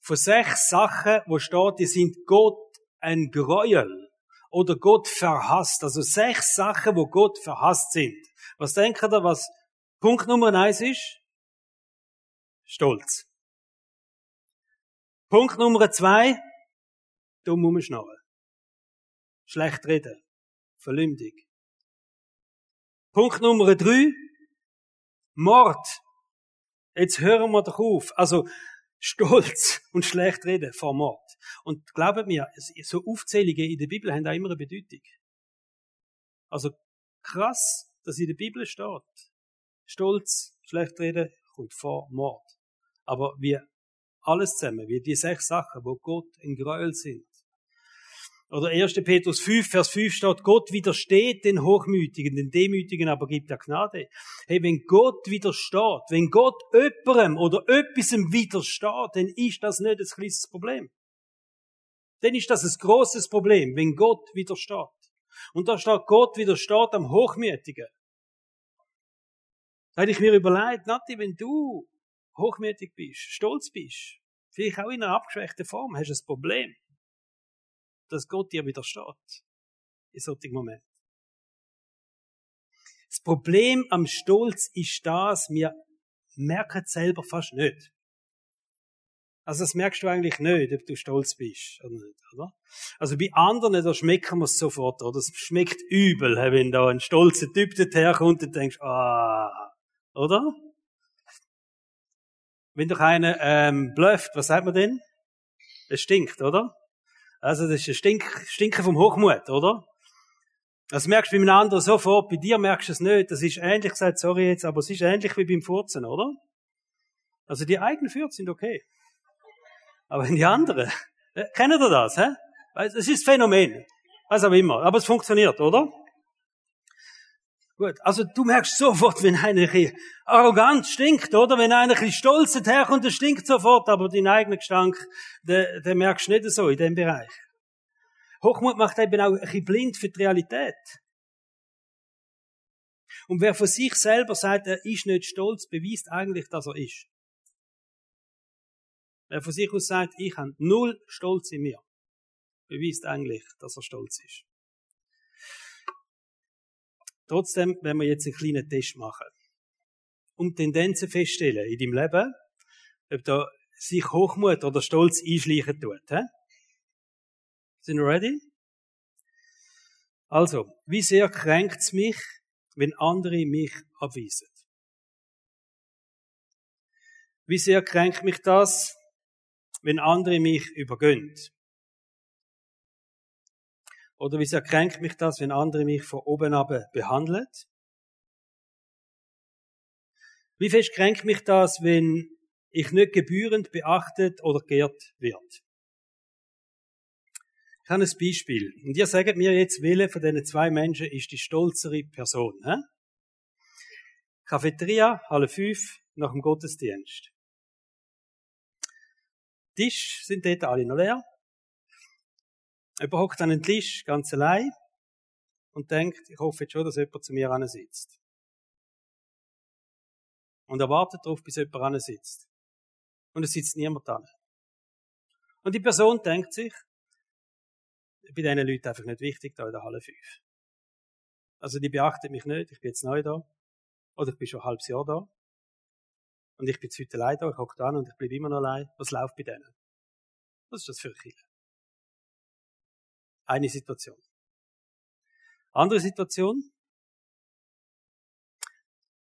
von sechs Sachen, wo steht, die sind Gott ein Gräuel oder Gott verhasst. Also sechs Sachen, wo Gott verhasst sind. Was denkt ihr, was Punkt Nummer eins ist? Stolz. Punkt Nummer zwei, dumm umschnarren. Schlecht reden. Verlümdig. Punkt Nummer drei, Mord. Jetzt hören wir doch auf. Also, Stolz und schlecht reden vor Mord. Und glaubt mir, so Aufzählungen in der Bibel haben auch immer eine Bedeutung. Also, krass, dass in der Bibel steht. Stolz, schlecht reden kommt vor Mord. Aber wie alles zusammen, wie die sechs Sachen, wo Gott ein Gräuel sind. Oder 1. Petrus 5, Vers 5 steht, Gott widersteht den Hochmütigen, den Demütigen aber gibt er Gnade. Hey, wenn Gott widersteht, wenn Gott öpperem oder öppisem widersteht, dann ist das nicht ein kleines Problem. Dann ist das ein großes Problem, wenn Gott widersteht. Und da steht, Gott widersteht am Hochmütigen. Da hätte ich mir überlegt, Nati, wenn du hochmütig bist, stolz bist, vielleicht auch in einer abgeschwächten Form, hast du ein Problem, dass Gott dir widersteht. In solchen Momenten. Das Problem am Stolz ist das, wir merken es selber fast nicht. Also das merkst du eigentlich nicht, ob du stolz bist oder nicht, oder? Also bei anderen, da schmecken wir es sofort, oder? Es schmeckt übel, wenn da ein stolzer Typ daherkommt und denkst, ah, oder? Wenn doch einer ähm, blufft, was sagt man denn? Es stinkt, oder? Also das ist ein Stink, Stinken vom Hochmut, oder? Das merkst du bei einem anderen sofort, bei dir merkst du es nicht. Das ist ähnlich gesagt, sorry jetzt, aber es ist ähnlich wie beim Furzen, oder? Also die eigenen Fürze sind okay. Aber wenn die anderen, äh, kennen ihr das, hä? Es ist Phänomen. Was auch immer. Aber es funktioniert, oder? Gut, also du merkst sofort, wenn einer ein arrogant stinkt, oder? Wenn einer ein stolz herkommt, der stinkt sofort, aber dein eigener Gestank, den, den merkst du nicht so in dem Bereich. Hochmut macht eben auch ein bisschen blind für die Realität. Und wer von sich selber sagt, er ist nicht stolz, beweist eigentlich, dass er ist. Wer von sich aus sagt, ich habe null Stolz in mir, beweist eigentlich, dass er stolz ist. Trotzdem, wenn wir jetzt einen kleinen Test machen, um Tendenzen feststellen in deinem Leben, ob da sich Hochmut oder Stolz einschleichen tut. He? Sind wir ready? Also, wie sehr kränkt es mich, wenn andere mich abweisen? Wie sehr kränkt mich das, wenn andere mich übergönnen? Oder wie sehr kränkt mich das, wenn andere mich von oben ab behandeln? Wie fest kränkt mich das, wenn ich nicht gebührend beachtet oder geehrt wird? Ich habe ein Beispiel. Und ihr sagt mir jetzt, welche von diesen zwei Menschen ist die stolzere Person. He? Cafeteria, Halle 5, nach dem Gottesdienst. Tisch sind dort alle noch leer. Jemand hockt an den Tisch, ganz allein, und denkt, ich hoffe jetzt schon, dass jemand zu mir sitzt. Und er wartet darauf, bis jemand sitzt. Und es sitzt niemand an. Und die Person denkt sich, bei diesen Leuten einfach nicht wichtig, da in der Halle 5. Also die beachtet mich nicht, ich bin jetzt neu da. Oder ich bin schon ein halbes Jahr da. Und ich bin jetzt heute allein da, ich hocke da und ich bleibe immer noch allein. Was läuft bei denen? Was ist das für ein Kind? Eine Situation. Andere Situation.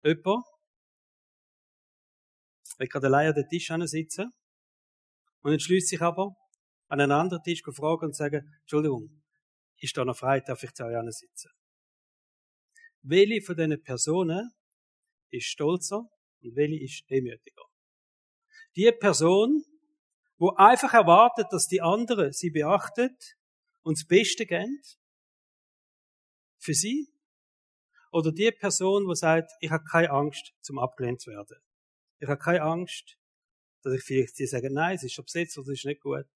Jemand will gerade allein an den Tisch sitzen und entschließt sich aber, an einen anderen Tisch zu fragen und zu sagen, Entschuldigung, ist da noch frei, darf ich zu euch sitzen? Welche von diesen Personen ist stolzer und welche ist demütiger? Die Person, wo einfach erwartet, dass die andere sie beachtet und das Beste geben für sie? Oder die Person, die sagt, ich habe keine Angst, zum abgelehnt zu werden. Ich habe keine Angst, dass ich vielleicht sie sagen, nein, es ist schon besetzt oder es ist nicht gut.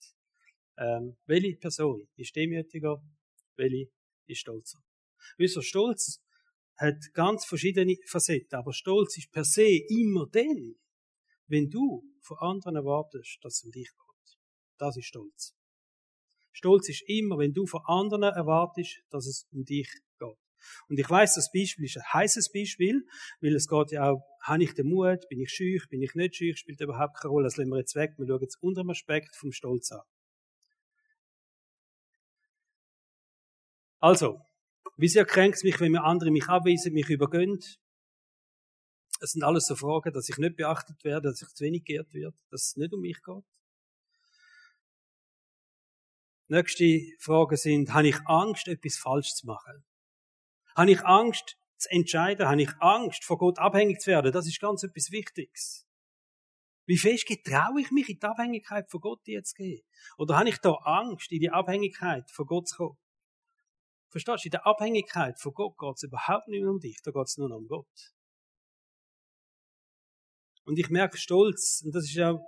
Ähm, welche Person ist demütiger Welche ist stolzer? Ihr, Stolz hat ganz verschiedene Facetten, aber Stolz ist per se immer dann, wenn du von anderen erwartest, dass es um dich geht. Das ist Stolz. Stolz ist immer, wenn du von anderen erwartest, dass es um dich geht. Und ich weiß, das Beispiel ist ein heißes Beispiel, weil es geht ja auch, habe ich den Mut, bin ich schüch, bin ich nicht schüch, spielt überhaupt keine Rolle, das lassen wir jetzt weg. Wir schauen jetzt unter dem Aspekt vom Stolz an. Also, wie sehr kränkt es mich, wenn mir andere mich abweisen, mich übergönnen? Es sind alles so Fragen, dass ich nicht beachtet werde, dass ich zu wenig geehrt werde, dass es nicht um mich geht. Nächste Fragen sind, habe ich Angst, etwas falsch zu machen? Habe ich Angst zu entscheiden? Habe ich Angst, von Gott abhängig zu werden? Das ist ganz etwas Wichtiges. Wie fest getraue ich mich, in die Abhängigkeit von Gott jetzt gehen? Oder habe ich da Angst, in die Abhängigkeit von Gott zu kommen? Verstehst du, in der Abhängigkeit von Gott geht es überhaupt nicht mehr um dich, da geht es nur noch um Gott. Und ich merke Stolz, und das ist ja,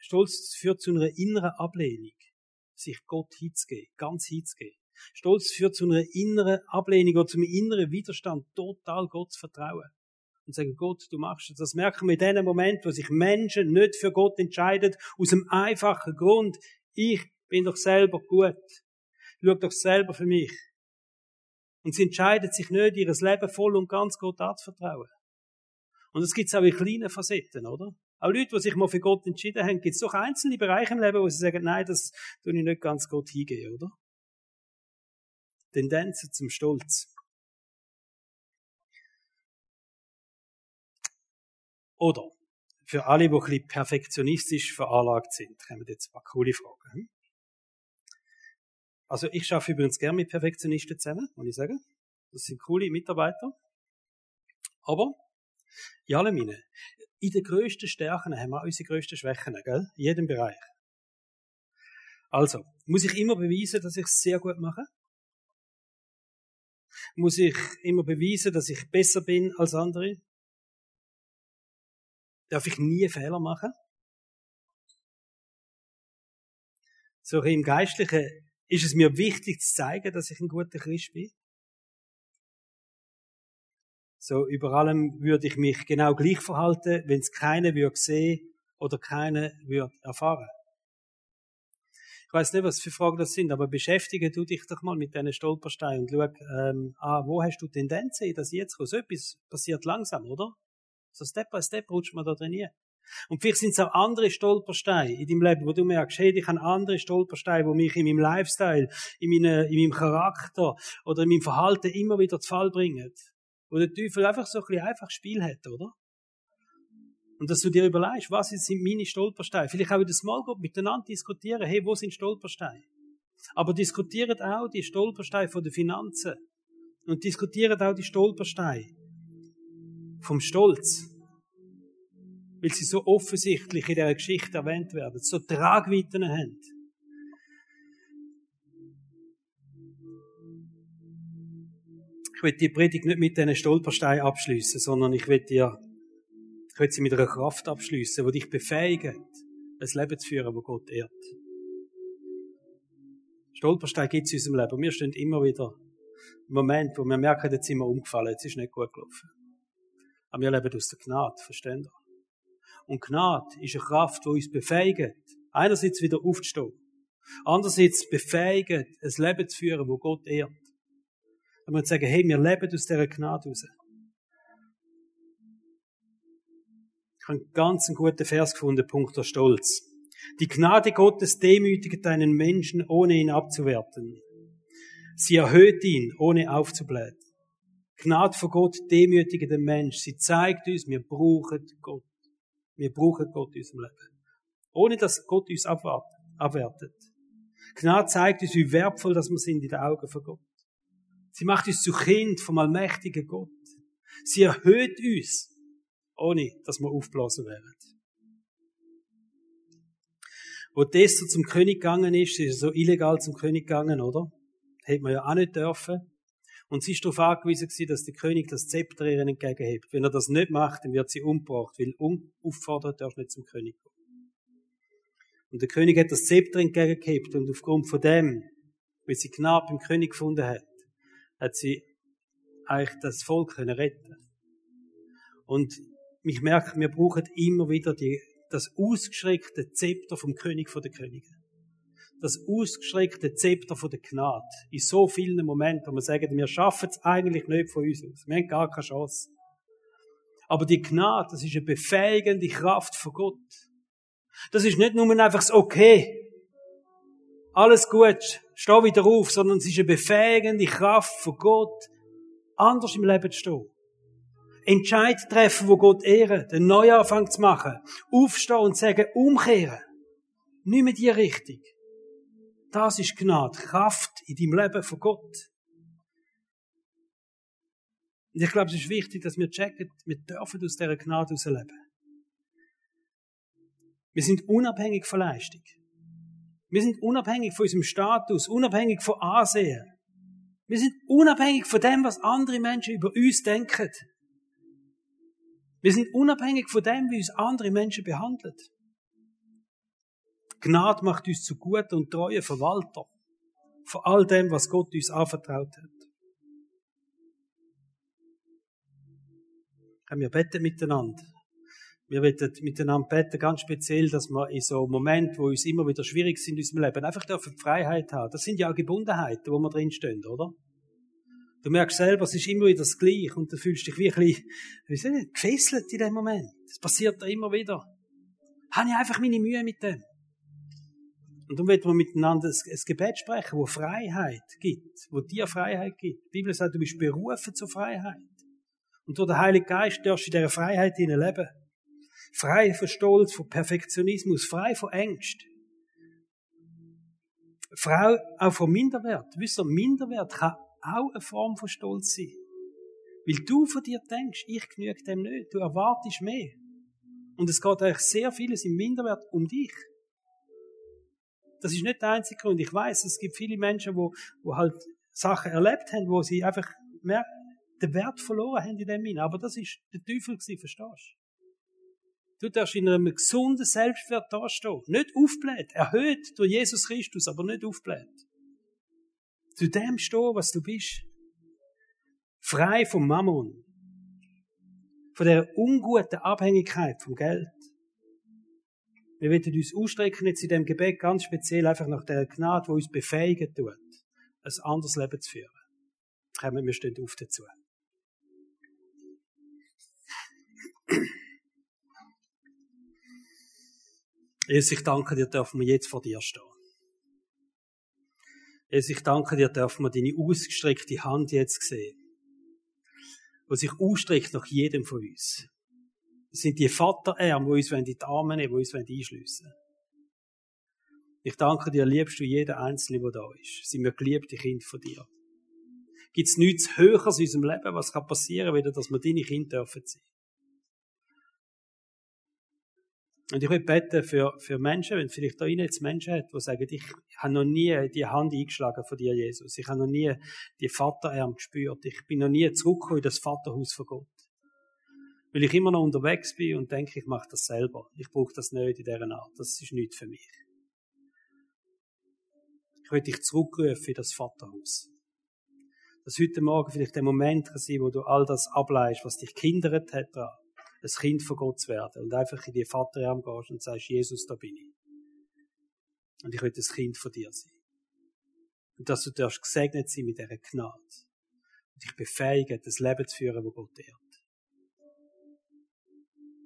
Stolz führt zu einer inneren Ablehnung, sich Gott hinzugeben, ganz hinzugeben. Stolz führt zu einer inneren Ablehnung oder zum inneren Widerstand, total Gott zu vertrauen. Und sagen, Gott, du machst es. Das merken wir in dem Moment, wo sich Menschen nicht für Gott entscheiden, aus dem einfachen Grund, ich bin doch selber gut. Schau doch selber für mich. Und sie entscheiden sich nicht, ihr Leben voll und ganz Gott anzuvertrauen. Und das gibt es auch in kleinen Facetten, oder? Auch Leute, die sich mal für Gott entschieden haben, gibt es doch einzelne Bereiche im Leben, wo sie sagen, nein, das tue ich nicht ganz Gott hingehen, oder? Tendenzen zum Stolz. Oder für alle, die ein bisschen perfektionistisch veranlagt sind, wir jetzt ein paar coole Fragen. Hm? Also ich arbeite übrigens gerne mit Perfektionisten zusammen, muss ich sagen. Das sind coole Mitarbeiter. Aber, in allem in den grössten Stärken haben wir auch unsere grössten Schwächen, gell? In jedem Bereich. Also, muss ich immer beweisen, dass ich es sehr gut mache? Muss ich immer beweisen, dass ich besser bin als andere? Darf ich nie Fehler machen? So im Geistlichen ist es mir wichtig zu zeigen, dass ich ein guter Christ bin. So, über allem würde ich mich genau gleich verhalten, wenn es keiner würde sehen oder keiner würde erfahren. Ich weiß nicht, was für Fragen das sind, aber beschäftige du dich doch mal mit diesen Stolpersteinen und schau ähm, ah, wo hast du Tendenzen, dass jetzt so etwas passiert langsam, oder? So Step by Step rutscht man da drin. Und vielleicht sind es auch andere Stolpersteine in deinem Leben, wo du merkst, hey, ich habe andere Stolpersteine, wo mich in meinem Lifestyle, in, meine, in meinem Charakter oder in meinem Verhalten immer wieder zu Fall bringen. Wo der Teufel einfach so ein bisschen einfach Spiel hat, oder? Und dass du dir überlegst, was sind meine Stolpersteine? Vielleicht auch in der Small Group miteinander diskutieren, hey, wo sind Stolpersteine? Aber diskutiert auch die Stolpersteine von den Finanzen. Und diskutiert auch die Stolpersteine vom Stolz weil sie so offensichtlich in dieser Geschichte erwähnt werden, so Tragweiten haben. Ich will die Predigt nicht mit diesen Stolpersteinen abschließen, sondern ich will dir, ich will sie mit einer Kraft abschließen, die dich befähigt, ein Leben zu führen, wo Gott ehrt. Stolpersteine gibt es in unserem Leben. Wir stehen immer wieder im Moment, wo wir merken, jetzt sind wir umgefallen, jetzt ist nicht gut gelaufen. Aber wir leben aus der Gnade, verstehen Sie? Und Gnade ist eine Kraft, die uns befähigt, einerseits wieder aufzustehen, andererseits befähigt, ein Leben zu führen, wo Gott ehrt. Wenn wir sagen, hey, wir leben aus dieser Gnade raus. Ich habe einen ganz guten Vers gefunden, Punkt der Stolz. Die Gnade Gottes demütigt einen Menschen, ohne ihn abzuwerten. Sie erhöht ihn, ohne aufzublähen. Gnade von Gott demütigt den Mensch. Sie zeigt uns, wir brauchen Gott. Wir brauchen Gott in unserem Leben. Ohne dass Gott uns abwertet. Gnade zeigt uns, wie wertvoll dass wir sind in den Augen von Gott. Sie macht uns zu Kind vom allmächtigen Gott. Sie erhöht uns, ohne dass wir aufblasen werden. Wo Esther zum König gegangen ist, ist er so illegal zum König gegangen, oder? Hätte man ja auch nicht dürfen. Und sie ist darauf angewiesen gewesen, dass der König das Zepter ihr entgegenhebt. Wenn er das nicht macht, dann wird sie umgebracht, weil unaufgefordert darf nicht zum König kommen. Und der König hat das Zepter entgegengehebt und aufgrund von dem weil sie Gnade beim König gefunden hat, hat sie eigentlich das Volk können retten. Und ich merke, wir brauchen immer wieder die, das ausgeschreckte Zepter vom König von der Könige. Das ausgeschreckte Zepter von der Gnade. In so vielen Momenten, wo wir sagen, wir schaffen es eigentlich nicht von uns aus. Wir haben gar keine Chance. Aber die Gnade, das ist eine befähigende Kraft von Gott. Das ist nicht nur einfach das Okay. Alles gut, steh wieder auf, sondern es ist eine befähigende Kraft von Gott, anders im Leben zu stehen. Entscheid treffen, wo Gott ehren, den Neuanfang zu machen, aufstehen und sagen, umkehren. Nicht mehr die Richtung. Das ist Gnade, Kraft in deinem Leben von Gott. Und ich glaube, es ist wichtig, dass wir checken, wir dürfen aus dieser Gnade herausleben. Wir sind unabhängig von Leistung. Wir sind unabhängig von unserem Status, unabhängig von Ansehen. Wir sind unabhängig von dem, was andere Menschen über uns denken. Wir sind unabhängig von dem, wie uns andere Menschen behandeln. Gnade macht uns zu guten und treuen Verwalter von all dem, was Gott uns anvertraut hat. Wir beten miteinander. Wir wollen miteinander beten, ganz speziell, dass wir in so Momenten, wo uns immer wieder schwierig sind in unserem Leben, einfach dürfen Freiheit haben. Das sind ja auch Gebundenheiten, wo wir drinstehen, oder? Du merkst selber, es ist immer wieder das Gleiche und du fühlst dich bisschen, wie soll ich, gefesselt in dem Moment. Das passiert da immer wieder. Habe ich einfach meine Mühe mit dem. Und dann wollen wir miteinander ein Gebet sprechen, wo Freiheit gibt, wo dir Freiheit gibt. Die Bibel sagt, du bist berufen zur Freiheit. Und durch den Heiligen Geist darfst du in dieser Freiheit leben. Frei von Stolz, von Perfektionismus, frei von Ängst. Frau auch von Minderwert. Wisst ihr, Minderwert kann auch eine Form von Stolz sein. Weil du von dir denkst, ich genüge dem nicht, du erwartest mehr. Und es geht eigentlich sehr vieles im Minderwert um dich. Das ist nicht der einzige Grund. Ich weiß, es gibt viele Menschen, wo, wo halt Sachen erlebt haben, wo sie einfach mehr den Wert verloren haben in dem Sinn. Aber das ist der Teufel gewesen, verstehst du? Darfst in einem gesunden Selbstwert dastehen. Nicht aufbläht. Erhöht durch Jesus Christus, aber nicht aufbläht zu dem stehen, was du bist. Frei vom Mammon. Von der unguten Abhängigkeit vom Geld. Wir werden uns ausstrecken jetzt in dem Gebet ganz speziell einfach nach der Gnade, die uns befähigen tut, ein anderes Leben zu führen. Kommen wir stehen auf dazu. Jesus, ich danke dir, dürfen wir jetzt vor dir stehen. Jesus, ich danke dir, dürfen wir deine ausgestreckte Hand jetzt sehen, wo sich ausstreckt nach jedem von uns. Das sind die Vaterarme, die uns in die Arme nehmen, die uns einschliessen Ich danke dir, liebst du jeden Einzelnen, der da ist. Sind wir geliebte Kinder von dir. Gibt es nichts Höheres in unserem Leben, was kann passieren, weder dass wir deine Kinder dürfen sein? Und ich will beten für, für Menschen, wenn vielleicht da jetzt Menschen hat, die sagen, ich habe noch nie die Hand eingeschlagen von dir, Jesus. Ich habe noch nie die Vaterarm gespürt. Ich bin noch nie zurückgekommen in das Vaterhaus von Gott. Weil ich immer noch unterwegs bin und denke, ich mache das selber. Ich brauche das nicht in dieser Art. Das ist nicht für mich. Ich will dich zurückrufen in das Vaterhaus. Dass heute Morgen vielleicht der Moment kann sein, wo du all das ableist, was dich kindert hat ein Kind von Gott zu werden und einfach in die Vaterarm gehst und sagst, Jesus, da bin ich. Und ich will das Kind von dir sein. Und dass du darfst gesegnet sein mit dieser Gnade. Und dich befähigen, das Leben zu führen, wo Gott ehrt.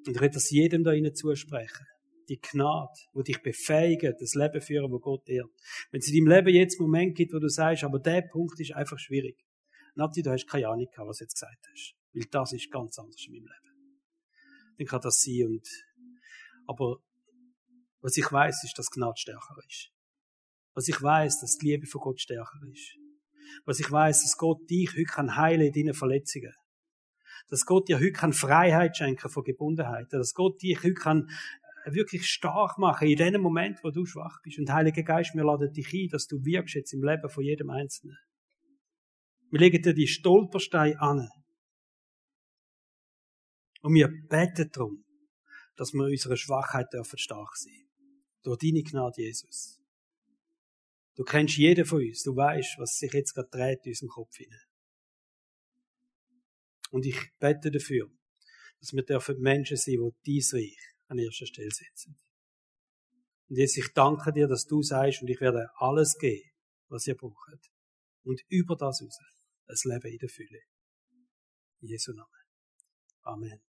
Und ich will das jedem da ihnen zusprechen. Die Gnade, wo dich befähigen, das Leben zu führen, wo Gott ehrt. Wenn es in deinem Leben jetzt einen Moment gibt, wo du sagst, aber der Punkt ist einfach schwierig. Nati, du hast keine Ahnung gehabt, was du jetzt gesagt hast. Weil das ist ganz anders in meinem Leben dann kann das sein. Und, aber was ich weiß, ist, dass Gnade stärker ist. Was ich weiß, dass die Liebe von Gott stärker ist. Was ich weiß, dass Gott dich heute kann heilen in deinen Verletzungen. Dass Gott dir heute kann Freiheit schenken von Gebundenheiten. Dass Gott dich heute kann äh, wirklich stark machen in dem Moment, wo du schwach bist. Und Heiliger Geist, wir laden dich ein, dass du wirkst jetzt im Leben von jedem Einzelnen. Wir legen dir die Stolpersteine an. Und wir beten darum, dass wir unserer Schwachheit dürfen stark sein. Durch deine Gnade, Jesus. Du kennst jeden von uns. Du weißt, was sich jetzt gerade dreht in unserem Kopf hinein. Und ich bete dafür, dass wir dürfen Menschen sein, die dein Reich an erster Stelle setzen. Und jetzt, ich danke dir, dass du sagst, und ich werde alles geben, was ihr braucht. Und über das raus, ein Leben in der Fülle. In Jesu Namen. Amen.